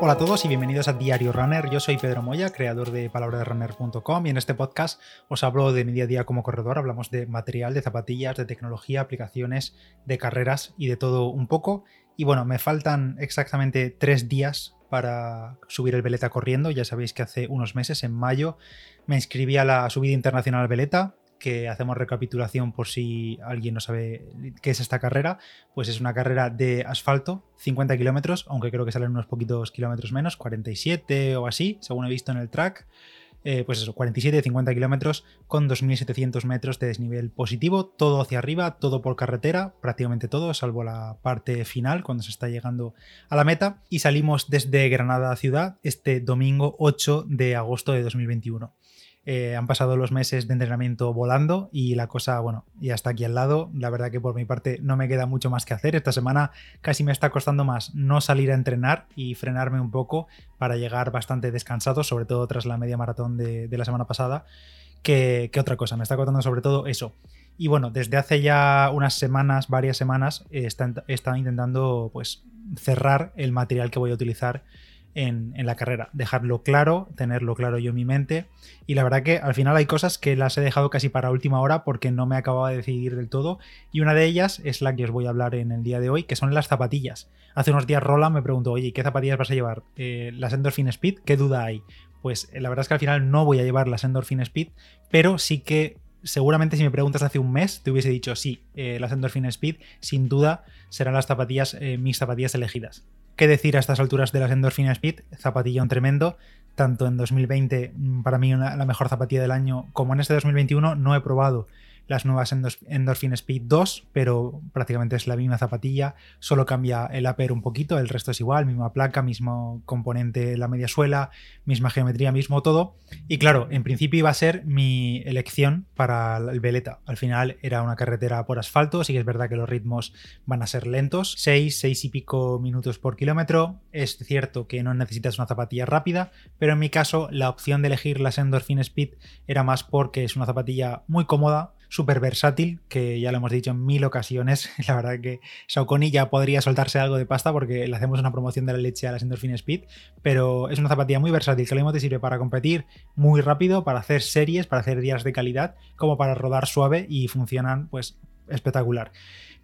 Hola a todos y bienvenidos a Diario Runner. Yo soy Pedro Moya, creador de palabraderunner.com y en este podcast os hablo de mi día a día como corredor. Hablamos de material, de zapatillas, de tecnología, aplicaciones, de carreras y de todo un poco. Y bueno, me faltan exactamente tres días para subir el Veleta corriendo. Ya sabéis que hace unos meses, en mayo, me inscribí a la subida internacional Veleta que hacemos recapitulación por si alguien no sabe qué es esta carrera, pues es una carrera de asfalto, 50 kilómetros, aunque creo que salen unos poquitos kilómetros menos, 47 o así, según he visto en el track. Eh, pues eso, 47-50 kilómetros con 2.700 metros de desnivel positivo, todo hacia arriba, todo por carretera, prácticamente todo, salvo la parte final cuando se está llegando a la meta. Y salimos desde Granada ciudad este domingo 8 de agosto de 2021. Eh, han pasado los meses de entrenamiento volando y la cosa, bueno, ya está aquí al lado. La verdad que por mi parte no me queda mucho más que hacer. Esta semana casi me está costando más no salir a entrenar y frenarme un poco para llegar bastante descansado, sobre todo tras la media maratón de, la semana pasada, que, otra cosa. Me está costando sobre todo eso. Y bueno, desde hace ya unas semanas, varias semanas, he estado intentando pues cerrar el material que voy a utilizar en, la carrera. Dejarlo claro, tenerlo claro yo en mi mente. Y la verdad que al final hay cosas que las he dejado casi para última hora porque no me acababa de decidir del todo. Y una de ellas es la que os voy a hablar en el día de hoy, que son las zapatillas. Hace unos días Roland me preguntó, oye, ¿qué zapatillas vas a llevar? Eh, ¿Las Endorphin Speed? ¿Qué duda hay? Pues eh, la verdad es que al final no voy a llevar las Endorphin Speed, pero sí que seguramente si me preguntas hace un mes, te hubiese dicho sí, eh, las Endorphin Speed, sin duda serán las zapatillas, mis zapatillas elegidas. ¿Qué decir a estas alturas de las Endorphin Speed? Zapatillón tremendo. Tanto en 2020, mm, para mí la mejor zapatilla del año, como en este 2021, no he probado las nuevas Endorphin Speed 2, pero prácticamente es la misma zapatilla, solo cambia el upper un poquito, el resto es igual, misma placa, mismo componente la media suela, misma geometría, mismo todo. Y claro, en principio iba a ser mi elección para el Veleta. Al final era una carretera por asfalto, sí que es verdad que los ritmos van a ser lentos, 6, 6 y pico minutos por kilómetro. Es cierto que no necesitas una zapatilla rápida, pero en mi caso la opción de elegir las Endorphin Speed era más porque es una zapatilla muy cómoda, súper versátil, que ya lo hemos dicho en mil ocasiones. La verdad que Saucony ya podría soltarse algo de pasta porque le hacemos una promoción de la leche a las Endorphin Speed, pero es una zapatilla muy versátil que lo mismo te sirve para competir muy rápido, para hacer series, para hacer días de calidad, como para rodar suave y funcionan pues espectacular.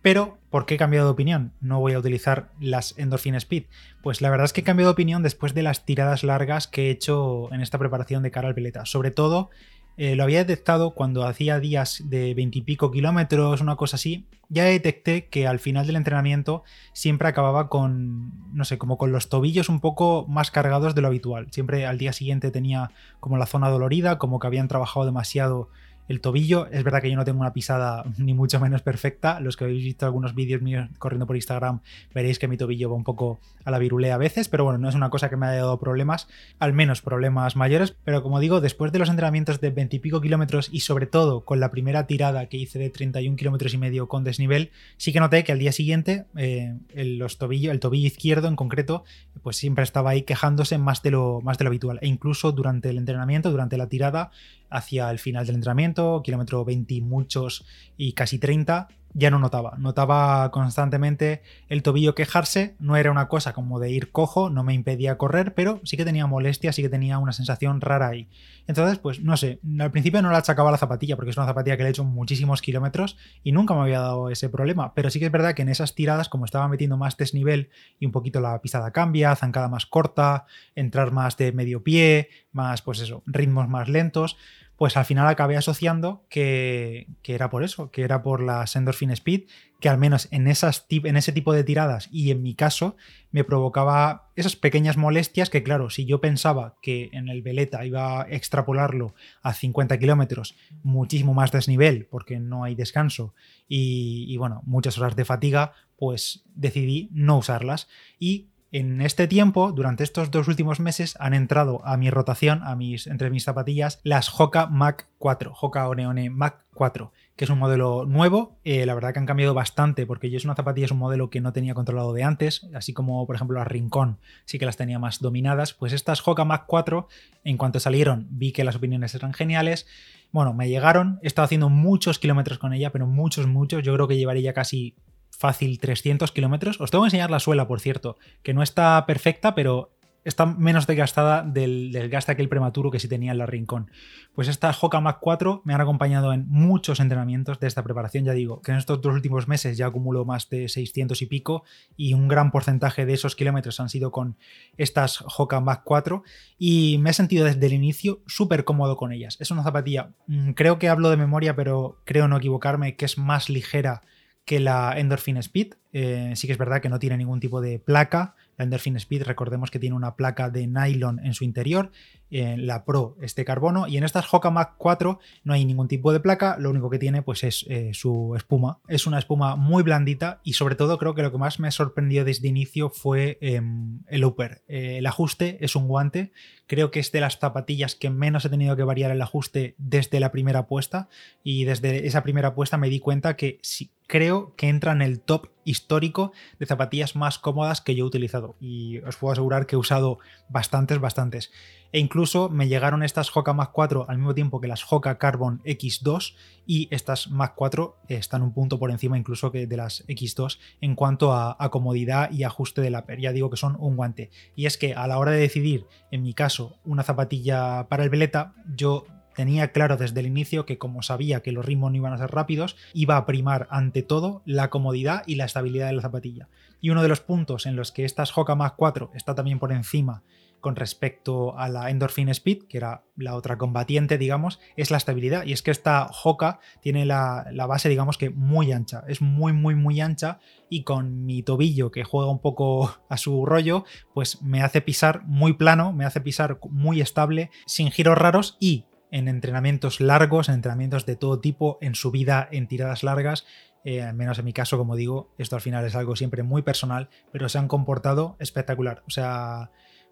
Pero, ¿por qué he cambiado de opinión? No voy a utilizar las Endorphin Speed. Pues la verdad es que he cambiado de opinión después de las tiradas largas que he hecho en esta preparación de cara al peleta. Sobre todo eh, lo había detectado cuando hacía días de veintipico kilómetros, una cosa así. Ya detecté que al final del entrenamiento siempre acababa con, no sé, como con los tobillos un poco más cargados de lo habitual. Siempre al día siguiente tenía como la zona dolorida, como que habían trabajado demasiado el tobillo, es verdad que yo no tengo una pisada ni mucho menos perfecta. Los que habéis visto algunos vídeos míos corriendo por Instagram veréis que mi tobillo va un poco a la virulea a veces, pero bueno, no es una cosa que me haya dado problemas, al menos problemas mayores. Pero como digo, después de los entrenamientos de 20 y pico kilómetros y sobre todo con la primera tirada que hice de 31 kilómetros y medio con desnivel, sí que noté que al día siguiente eh, el, los tobillo, el tobillo izquierdo en concreto, pues siempre estaba ahí quejándose más de lo, más de lo habitual. E incluso durante el entrenamiento, durante la tirada, hacia el final del entrenamiento, kilómetro 20 y muchos y casi 30, ya no notaba. Notaba constantemente el tobillo quejarse. No era una cosa como de ir cojo, no me impedía correr, pero sí que tenía molestia, sí que tenía una sensación rara ahí. Entonces, pues no sé, al principio no la achacaba la zapatilla, porque es una zapatilla que le he hecho muchísimos kilómetros y nunca me había dado ese problema. Pero sí que es verdad que en esas tiradas, como estaba metiendo más desnivel y un poquito la pisada cambia, zancada más corta, entrar más de medio pie, más, pues eso, ritmos más lentos pues al final acabé asociando que, era por eso, que era por la Endorphin Speed, que al menos en, esas, en ese tipo de tiradas y en mi caso me provocaba esas pequeñas molestias que claro, si yo pensaba que en el Veleta iba a extrapolarlo a 50 kilómetros, muchísimo más desnivel porque no hay descanso y, y bueno, muchas horas de fatiga, pues decidí no usarlas y en este tiempo, durante estos dos últimos meses, han entrado a mi rotación, a mis, entre mis zapatillas, las Hoka Mac 4, Hoka Oneone Mac 4, que es un modelo nuevo. Eh, la verdad que han cambiado bastante, porque yo es una zapatilla, es un modelo que no tenía controlado de antes, así como, por ejemplo, las Rincón sí que las tenía más dominadas. Pues estas Hoka Mac 4, en cuanto salieron, vi que las opiniones eran geniales. Bueno, me llegaron, he estado haciendo muchos kilómetros con ella, pero muchos, muchos. Yo creo que llevaría casi fácil 300 kilómetros. Os tengo que enseñar la suela, por cierto, que no está perfecta, pero está menos desgastada del desgaste aquel prematuro que sí tenía en la Rincón. Pues esta Hoka Mac 4 me han acompañado en muchos entrenamientos de esta preparación. Ya digo que en estos dos últimos meses ya acumulo más de 600 y pico y un gran porcentaje de esos kilómetros han sido con estas Hoka Mac 4 y me he sentido desde el inicio súper cómodo con ellas. Es una zapatilla, mm, creo que hablo de memoria, pero creo no equivocarme, que es más ligera que la Endorphin Speed. Eh, sí que es verdad que no tiene ningún tipo de placa, la Endorphin Speed, recordemos que tiene una placa de nylon en su interior, en la Pro este carbono, y en estas Hoka Mac 4 no hay ningún tipo de placa, lo único que tiene pues es eh, su espuma. Es una espuma muy blandita y sobre todo creo que lo que más me sorprendió desde inicio fue em, el upper. Eh, el ajuste es un guante, creo que es de las zapatillas que menos he tenido que variar el ajuste desde la primera puesta y desde esa primera puesta me di cuenta que sí, creo que entra en el top histórico de zapatillas más cómodas que yo he utilizado. Y os puedo asegurar que he usado bastantes, bastantes. E incluso me llegaron estas Hoka Mac 4 al mismo tiempo que las Hoka Carbon X2 y estas Mac 4 están un punto por encima incluso que de las X2 en cuanto a, comodidad y ajuste de la per. Ya digo que son un guante. Y es que a la hora de decidir, en mi caso, una zapatilla para el veleta, yo tenía claro desde el inicio que como sabía que los ritmos no iban a ser rápidos, iba a primar ante todo la comodidad y la estabilidad de la zapatilla. Y uno de los puntos en los que estas Hoka Mac 4 está también por encima con respecto a la Endorphin Speed, que era la otra combatiente, digamos, es la estabilidad. Y es que esta Hoka tiene la, la, base, digamos que muy ancha. Es muy, muy, muy ancha. Y con mi tobillo, que juega un poco a su rollo, pues me hace pisar muy plano, me hace pisar muy estable, sin giros raros y en entrenamientos largos, en entrenamientos de todo tipo, en subida, en tiradas largas. Eh, al menos en mi caso, como digo, esto al final es algo siempre muy personal, pero se han comportado espectacular. O sea,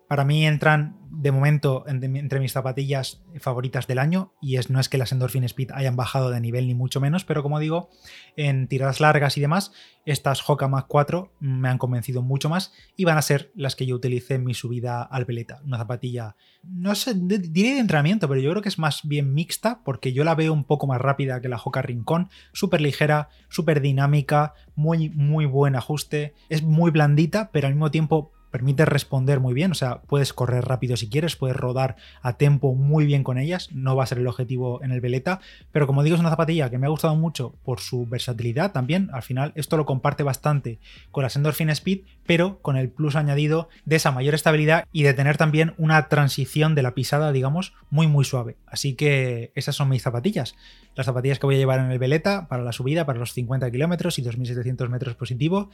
para mí entran de momento entre mis zapatillas favoritas del año y es, no es que las Endorphin Speed hayan bajado de nivel ni mucho menos, pero como digo, en tiradas largas y demás, estas Hoka Mac 4 me han convencido mucho más y van a ser las que yo utilicé en mi subida al veleta. Una zapatilla, no sé, diría de entrenamiento, pero yo creo que es más bien mixta porque yo la veo un poco más rápida que la Hoka Rincón, súper ligera, súper dinámica, muy, muy buen ajuste, es muy blandita, pero al mismo tiempo permite responder muy bien, o sea, puedes correr rápido si quieres, puedes rodar a tempo muy bien con ellas, no va a ser el objetivo en el veleta, pero como digo es una zapatilla que me ha gustado mucho por su versatilidad también, al final esto lo comparte bastante con la Endorphin Speed, pero con el plus añadido de esa mayor estabilidad y de tener también una transición de la pisada, digamos, muy muy suave. Así que esas son mis zapatillas. Las zapatillas que voy a llevar en el veleta para la subida, para los 50 kilómetros y 2700 metros positivo.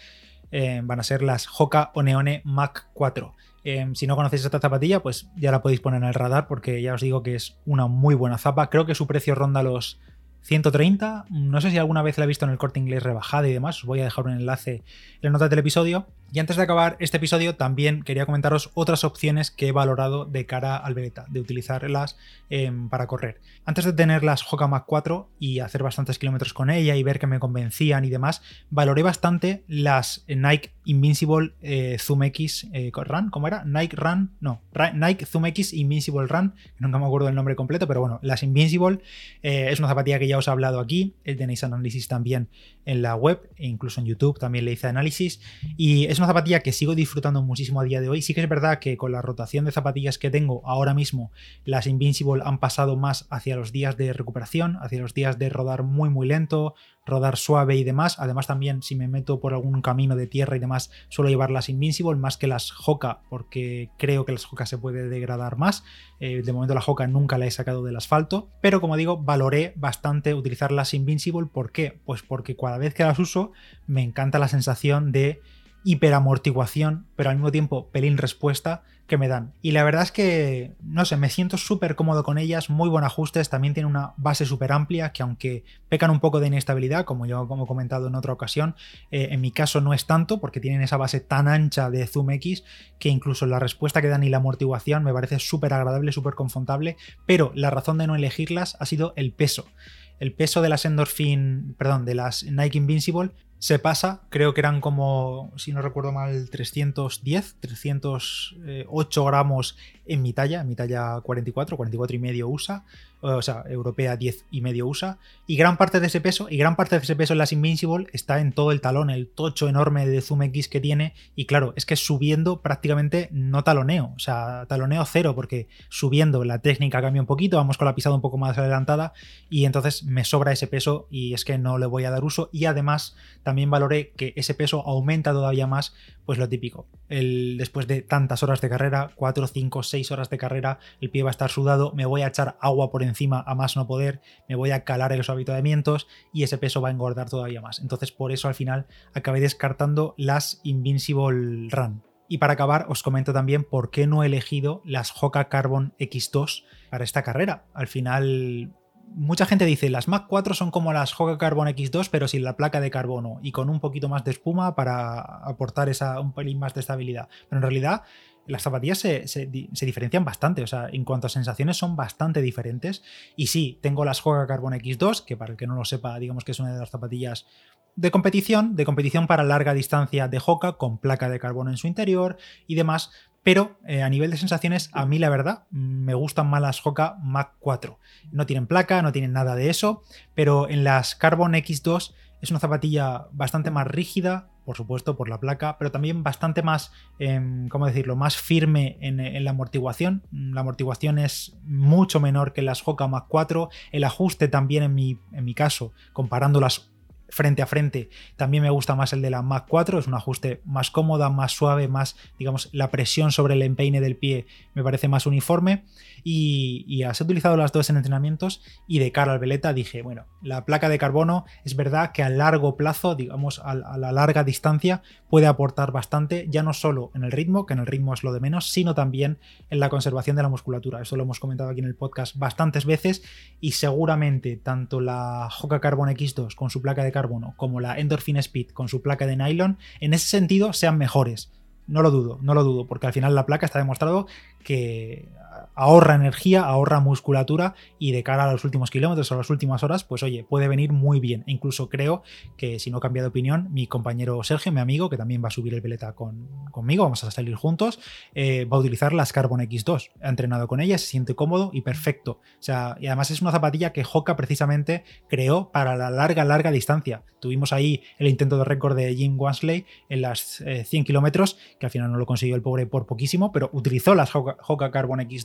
Eh, van a ser las Hoka Oneone Mac 4. Eh, si no conocéis esta zapatilla, pues ya la podéis poner en el radar porque ya os digo que es una muy buena zapa. Creo que su precio ronda los 130. No sé si alguna vez la he visto en el corte inglés rebajada y demás. Os voy a dejar un enlace en la nota del episodio. Y antes de acabar este episodio, también quería comentaros otras opciones que he valorado de cara al Veleta, de utilizarlas em, para correr. Antes de tener las Hoka Mac 4 y hacer bastantes kilómetros con ella y ver que me convencían y demás, valoré bastante las Nike Invincible eh, Zoom X eh, Run. ¿Cómo era? Nike Run. No, Nike Zoom X Invincible Run. Nunca me acuerdo del nombre completo, pero bueno, las Invincible eh, es una zapatilla que ya os he hablado aquí. Tenéis análisis también en la web e incluso en YouTube también le hice análisis. Y es una zapatilla que sigo disfrutando muchísimo a día de hoy. Sí que es verdad que con la rotación de zapatillas que tengo ahora mismo, las Invincible han pasado más hacia los días de recuperación, hacia los días de rodar muy muy lento, rodar suave y demás. Además también si me meto por algún camino de tierra y demás, suelo llevar las Invincible más que las Hoka porque creo que las Hoka se puede degradar más. Eh, de momento la Hoka nunca la he sacado del asfalto, pero como digo, valoré bastante utilizar las Invincible. ¿Por qué? Pues porque cada vez que las uso me encanta la sensación de hiperamortiguación, pero al mismo tiempo pelín respuesta que me dan. Y la verdad es que, no sé, me siento súper cómodo con ellas, muy buen ajustes, también tiene una base súper amplia que aunque pecan un poco de inestabilidad, como yo como he comentado en otra ocasión, eh, en mi caso no es tanto porque tienen esa base tan ancha de Zoom X que incluso la respuesta que dan y la amortiguación me parece súper agradable, súper confortable, pero la razón de no elegirlas ha sido el peso. El peso de las Endorphin, perdón, de las Nike Invincible se pasa, creo que eran como, si no recuerdo mal, 310, 308 gramos en mi talla, en mi talla 44, 44 y medio USA, o sea, europea 10 y medio USA, y gran parte de ese peso, y gran parte de ese peso en las Invincible está en todo el talón, el tocho enorme de Zoom X que tiene, y claro, es que subiendo prácticamente no taloneo, o sea, taloneo cero, porque subiendo la técnica cambia un poquito, vamos con la pisada un poco más adelantada, y entonces me sobra ese peso y es que no le voy a dar uso, y además también valoré que ese peso aumenta todavía más, pues lo típico, el, después de tantas horas de carrera, 4, 5, 6 horas de carrera, el pie va a estar sudado, me voy a echar agua por encima a más no poder, me voy a calar en los habituamientos y ese peso va a engordar todavía más. Entonces por eso al final acabé descartando las Invincible Run. Y para acabar, os comento también por qué no he elegido las Hoka Carbon X2 para esta carrera. Al final, mucha gente dice, las Mac 4 son como las Hoka Carbon X2, pero sin la placa de carbono y con un poquito más de espuma para aportar esa, un pelín más de estabilidad. Pero en realidad las zapatillas se, diferencian bastante, o sea, en cuanto a sensaciones son bastante diferentes. Y sí, tengo las Hoka Carbon X2, que para el que no lo sepa, digamos que es una de las zapatillas de competición, de competición para larga distancia de Hoka, con placa de carbono en su interior y demás. Pero eh, a nivel de sensaciones, a mí la verdad, me gustan más las Hoka Mac 4. No tienen placa, no tienen nada de eso, pero en las Carbon X2 es una zapatilla bastante más rígida, por supuesto, por la placa, pero también bastante más, em, ¿cómo decirlo?, más firme en, la amortiguación. La amortiguación es mucho menor que las Hoka Mac 4. El ajuste también en mi, en mi caso, comparándolas frente a frente. También me gusta más el de la Mac 4, es un ajuste más cómoda, más suave, más, digamos, la presión sobre el empeine del pie me parece más uniforme. Y, y has utilizado las dos en entrenamientos y de cara al veleta dije, bueno, la placa de carbono es verdad que a largo plazo, digamos, a, la larga distancia, puede aportar bastante, ya no solo en el ritmo, que en el ritmo es lo de menos, sino también en la conservación de la musculatura. Eso lo hemos comentado aquí en el podcast bastantes veces y seguramente tanto la Hoka Carbon X2 con su placa de carbono como la Endorphin Speed con su placa de nylon, en ese sentido sean mejores. No lo dudo, no lo dudo, porque al final la placa está demostrado que ahorra energía, ahorra musculatura y de cara a los últimos kilómetros o las últimas horas, pues oye, puede venir muy bien. E incluso creo que si no cambia de opinión, mi compañero Sergio, mi amigo, que también va a subir el veleta con, conmigo, vamos a salir juntos, eh, va a utilizar las Carbon X2. Ha entrenado con ella, se siente cómodo y perfecto. O sea, y además es una zapatilla que Hoka precisamente creó para la larga, larga distancia. Tuvimos ahí el intento de récord de Jim Wansley en las 100 eh, kilómetros, que al final no lo consiguió el pobre por poquísimo, pero utilizó las Hoka Carbon X2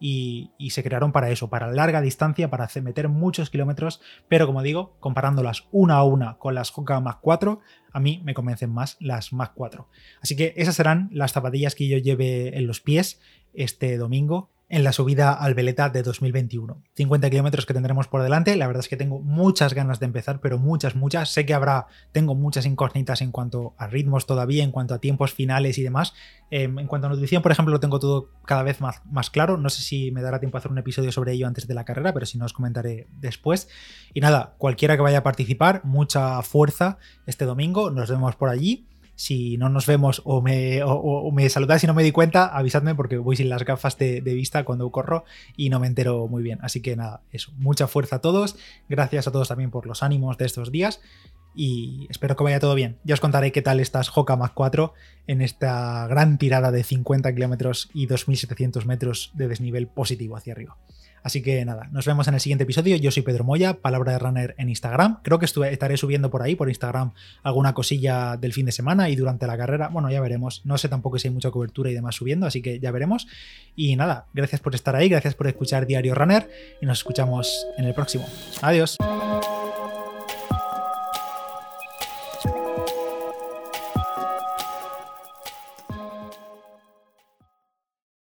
y, se crearon para eso, para larga distancia, para meter muchos kilómetros, pero como digo, comparándolas una a una con las Hoka Mac 4, a mí me convencen más las Mac 4. Así que esas serán las zapatillas que yo lleve en los pies este domingo en la subida al Veleta de 2021. 50 kilómetros que tendremos por delante. La verdad es que tengo muchas ganas de empezar, pero muchas, muchas. Sé que habrá, tengo muchas incógnitas en cuanto a ritmos todavía, en cuanto a tiempos finales y demás. Em, en cuanto a nutrición, por ejemplo, lo tengo todo cada vez más, más claro. No sé si me dará tiempo a hacer un episodio sobre ello antes de la carrera, pero si no os comentaré después. Y nada, cualquiera que vaya a participar, mucha fuerza este domingo. Nos vemos por allí. Si no nos vemos o me, o, me saludáis y no me di cuenta, avisadme porque voy sin las gafas de, vista cuando corro y no me entero muy bien. Así que nada, eso. Mucha fuerza a todos. Gracias a todos también por los ánimos de estos días. Y espero que vaya todo bien. Ya os contaré qué tal estás Hoka Mac 4 en esta gran tirada de 50 kilómetros y 2700 metros de desnivel positivo hacia arriba. Así que nada, nos vemos en el siguiente episodio. Yo soy Pedro Moya, Palabra de Runner en Instagram. Creo que estaré subiendo por ahí, por Instagram, alguna cosilla del fin de semana y durante la carrera. Bueno, ya veremos. No sé tampoco si hay mucha cobertura y demás subiendo, así que ya veremos. Y nada, gracias por estar ahí, gracias por escuchar Diario Runner y nos escuchamos en el próximo. Adiós.